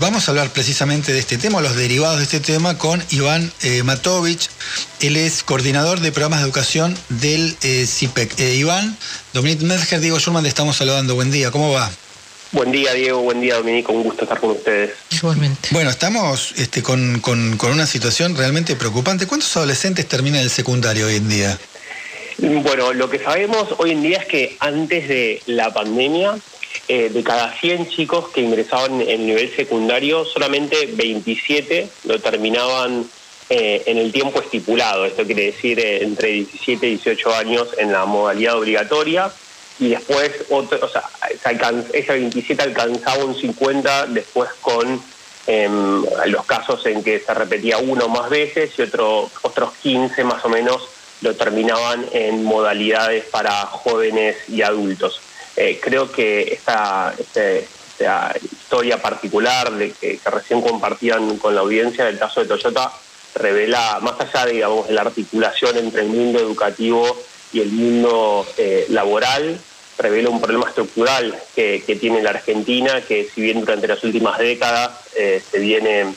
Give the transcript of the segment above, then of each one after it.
Vamos a hablar precisamente de este tema, los derivados de este tema, con Iván eh, Matovich. Él es coordinador de programas de educación del eh, CIPEC. E Iván, Dominic Medger, Diego Schurman, le estamos saludando. Buen día, ¿cómo va? Buen día, Diego. Buen día, Dominico. Un gusto estar con ustedes. Igualmente. Bueno, estamos este, con, con, con una situación realmente preocupante. ¿Cuántos adolescentes terminan el secundario hoy en día? Bueno, lo que sabemos hoy en día es que antes de la pandemia eh, de cada 100 chicos que ingresaban en el nivel secundario, solamente 27 lo terminaban eh, en el tiempo estipulado. Esto quiere decir eh, entre 17 y 18 años en la modalidad obligatoria. Y después, otro, o sea, ese 27 alcanzaba un 50 después con em, los casos en que se repetía uno más veces y otro, otros 15 más o menos lo terminaban en modalidades para jóvenes y adultos. Eh, creo que esta, este, esta, historia particular de que, recién compartían con la audiencia del caso de Toyota revela, más allá de, digamos, de la articulación entre el mundo educativo y el mundo eh, laboral, revela un problema estructural que, tiene la Argentina, que si bien durante las últimas décadas eh, se viene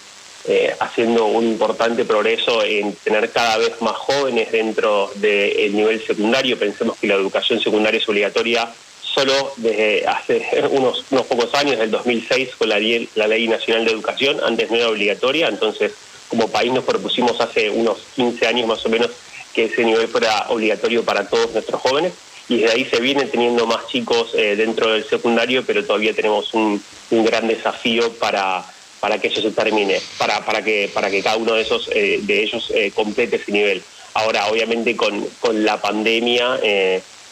haciendo un importante progreso en tener cada vez más jóvenes dentro del nivel secundario, pensemos que la educación secundaria es obligatoria solo desde hace unos, unos pocos años, del 2006, con la la ley Nacional de Educación, antes no era obligatoria, entonces como país nos propusimos hace unos 15 años más o menos que ese nivel fuera obligatorio para todos nuestros jóvenes y desde ahí se vienen teniendo más chicos eh, dentro del secundario, pero todavía tenemos un, un, gran desafío para, para que eso se termine, para, para, que, para que cada uno de, esos, eh, de ellos eh, complete ese nivel. Ahora, obviamente, con, con la pandemia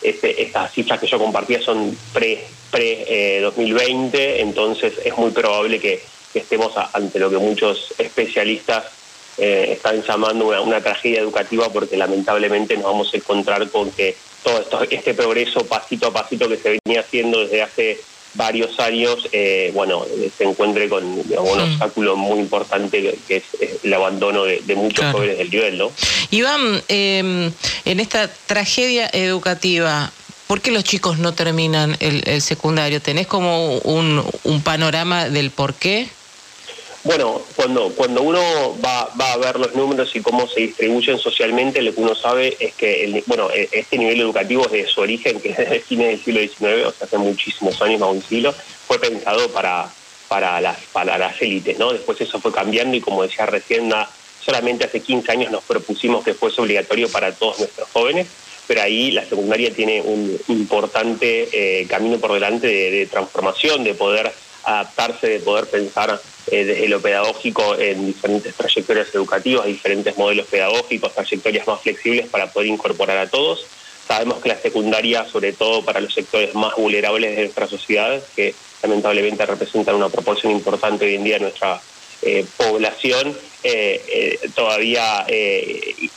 este, estas cifras que yo compartía son pre-2020, pre, entonces es muy probable que, estemos ante lo que muchos especialistas eh, están llamando una, tragedia educativa porque lamentablemente nos vamos a encontrar con que todo esto, este progreso pasito a pasito que se venía haciendo desde hace varios años, eh, bueno, se encuentre con un obstáculo muy importante que es el abandono de, muchos jóvenes del nivel, ¿no? Iván, em, en esta tragedia educativa, ¿por qué los chicos no terminan el, secundario? ¿Tenés como un, un panorama del por qué? Bueno, cuando, cuando uno va, va, a ver los números y cómo se distribuyen socialmente, lo que uno sabe es que el, bueno, e, este nivel educativo desde su origen, que es desde fines del siglo XIX, o sea, hace muchísimos años, más un siglo, fue pensado para, para, las, para las élites, ¿no? Después eso fue cambiando y como decía recién, solamente hace 15 años nos propusimos que fuese obligatorio para todos nuestros jóvenes, pero ahí la secundaria tiene un importante eh, camino por delante de transformación, de poder adaptarse, de poder pensar eh, desde lo pedagógico en diferentes trayectorias educativas, diferentes modelos pedagógicos, trayectorias más flexibles para poder incorporar a todos. Sabemos que la secundaria, sobre todo para los sectores más vulnerables de nuestra sociedad, que lamentablemente representan una proporción importante hoy en día de nuestra eh, población, eh, todavía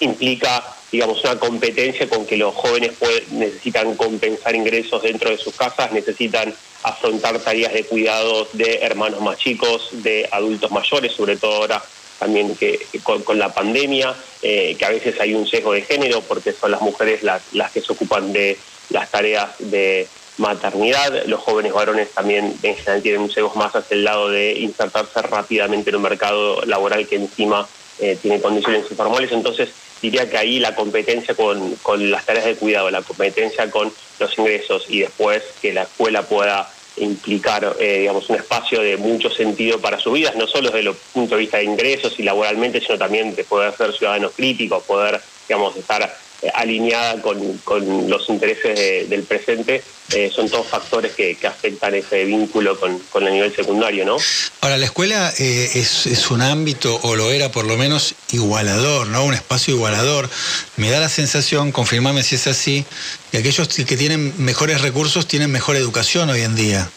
implica digamos, una competencia con que los jóvenes necesitan compensar ingresos dentro de sus casas, necesitan afrontar tareas de cuidado de hermanos más chicos, de adultos mayores, sobre todo ahora también que, con, la pandemia, eh, que a veces hay un sesgo de género porque son las mujeres las, las que se ocupan de las tareas de maternidad, los jóvenes varones también en general tienen un sesgo más hacia el lado de insertarse rápidamente en un mercado laboral que encima eh, tiene condiciones informales, entonces diría que ahí la competencia con, con las tareas de cuidado, la competencia con los ingresos y después que la escuela pueda implicar eh, digamos un espacio de mucho sentido para sus vidas, no solo desde el punto de vista de ingresos y laboralmente, sino también de poder ser ciudadanos críticos, poder digamos estar alineada con, con, los intereses del presente, eh, son todos factores que, afectan ese vínculo con, con, el nivel secundario, ¿no? Ahora, la escuela eh, es, es, un ámbito, o lo era por lo menos, igualador, ¿no? Un espacio igualador. Me da la sensación, confirmame si es así, que aquellos que tienen mejores recursos tienen mejor educación hoy en día.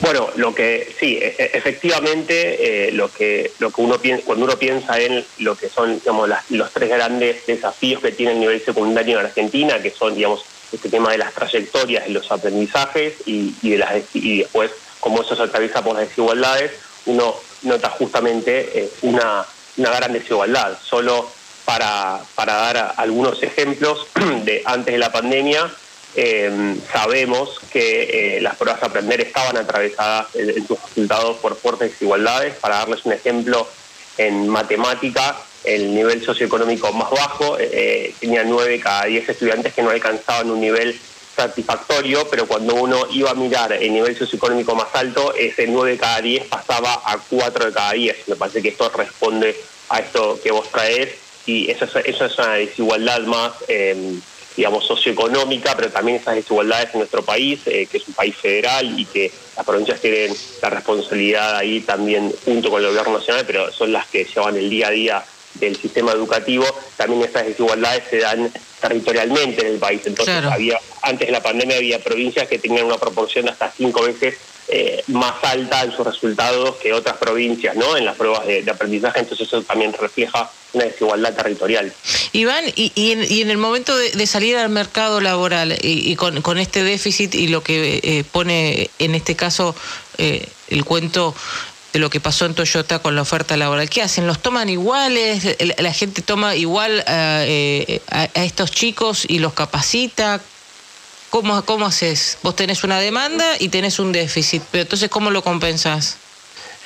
Bueno, lo que sí, e, e, efectivamente, eh, lo que lo que uno piensa cuando uno piensa en lo que son digamos, los tres grandes desafíos que tiene el nivel secundario en Argentina, que son digamos este tema de las trayectorias, de los aprendizajes y, de las y después cómo eso se atraviesa por las desigualdades, uno nota justamente eh, una, una gran desigualdad. Solo para, para dar algunos ejemplos de antes de la pandemia, eh, sabemos que las pruebas a aprender estaban atravesadas en, sus resultados por fuertes desigualdades. Para darles un ejemplo, en matemática, el nivel socioeconómico más bajo tenía 9 cada 10 estudiantes que no alcanzaban un nivel satisfactorio, pero cuando uno iba a mirar el nivel socioeconómico más alto, ese 9 de cada 10 pasaba a 4 de cada 10. Me parece que esto responde a esto que vos traes y eso es, eso es una desigualdad más, em, digamos, socioeconómica, pero también esas desigualdades en nuestro país, eh, que es un país federal y que las provincias tienen la responsabilidad ahí también junto con el gobierno nacional, pero son las que llevan el día a día del sistema educativo, también esas desigualdades se dan territorialmente en el país. Entonces, había antes de la pandemia había provincias que tenían una proporción de hasta cinco veces eh, más alta en sus resultados que otras provincias, ¿no? En las pruebas de, aprendizaje, entonces eso también refleja una desigualdad territorial. Iván, y, en, el momento de, salir al mercado laboral y, con, este déficit y lo que eh, pone en este caso eh, el cuento de lo que pasó en Toyota con la oferta laboral. ¿Qué hacen? ¿Los toman iguales? ¿La gente toma igual eh, a, estos chicos y los capacita? ¿Cómo, ¿Cómo haces? Vos tenés una demanda y tenés un déficit, pero entonces ¿cómo lo compensás?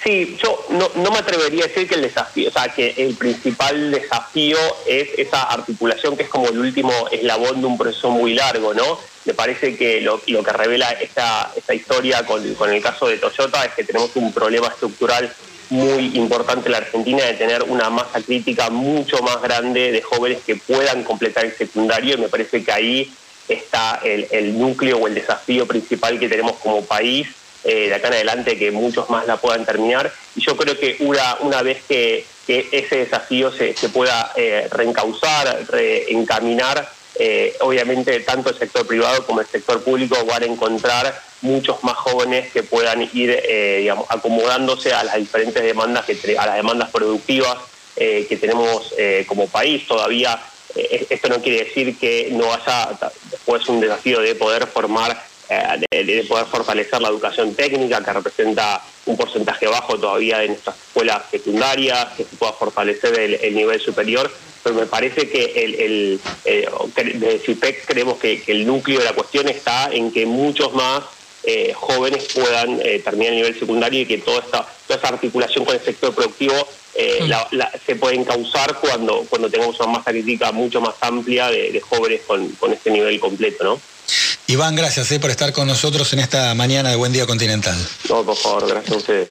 Sí, yo no, no, me atrevería a decir que el desafío, o sea, que el principal desafío es esa articulación que es como el último eslabón de un proceso muy largo, ¿no? Me parece que lo, lo que revela esta, esta historia con, con, el caso de Toyota es que tenemos un problema estructural muy importante en la Argentina de tener una masa crítica mucho más grande de jóvenes que puedan completar el secundario y me parece que ahí está el, el núcleo o el desafío principal que tenemos como país eh, de acá en adelante que muchos más la puedan terminar. Y yo creo que una, una vez que, ese desafío se, se pueda eh, reencauzar, reencaminar, eh, obviamente tanto el sector privado como el sector público van a encontrar muchos más jóvenes que puedan ir digamos, acomodándose a las diferentes demandas, que, a las demandas productivas que tenemos como país. Todavía esto no quiere decir que no haya después un desafío de poder formar eh, de, poder fortalecer la educación técnica, que representa un porcentaje bajo todavía de nuestras escuelas secundarias, que se pueda fortalecer el, nivel superior, pero me parece que el, el, eh, desde CIPEC creemos que, el núcleo de la cuestión está en que muchos más eh, jóvenes puedan terminar el nivel secundario y que toda esta, toda esa articulación con el sector productivo mm. se puede causar cuando, cuando tengamos una masa crítica mucho más amplia de, jóvenes con, con este nivel completo, ¿no? Iván, gracias eh, por estar con nosotros en esta mañana de Buen Día Continental. No, por favor, gracias a ustedes.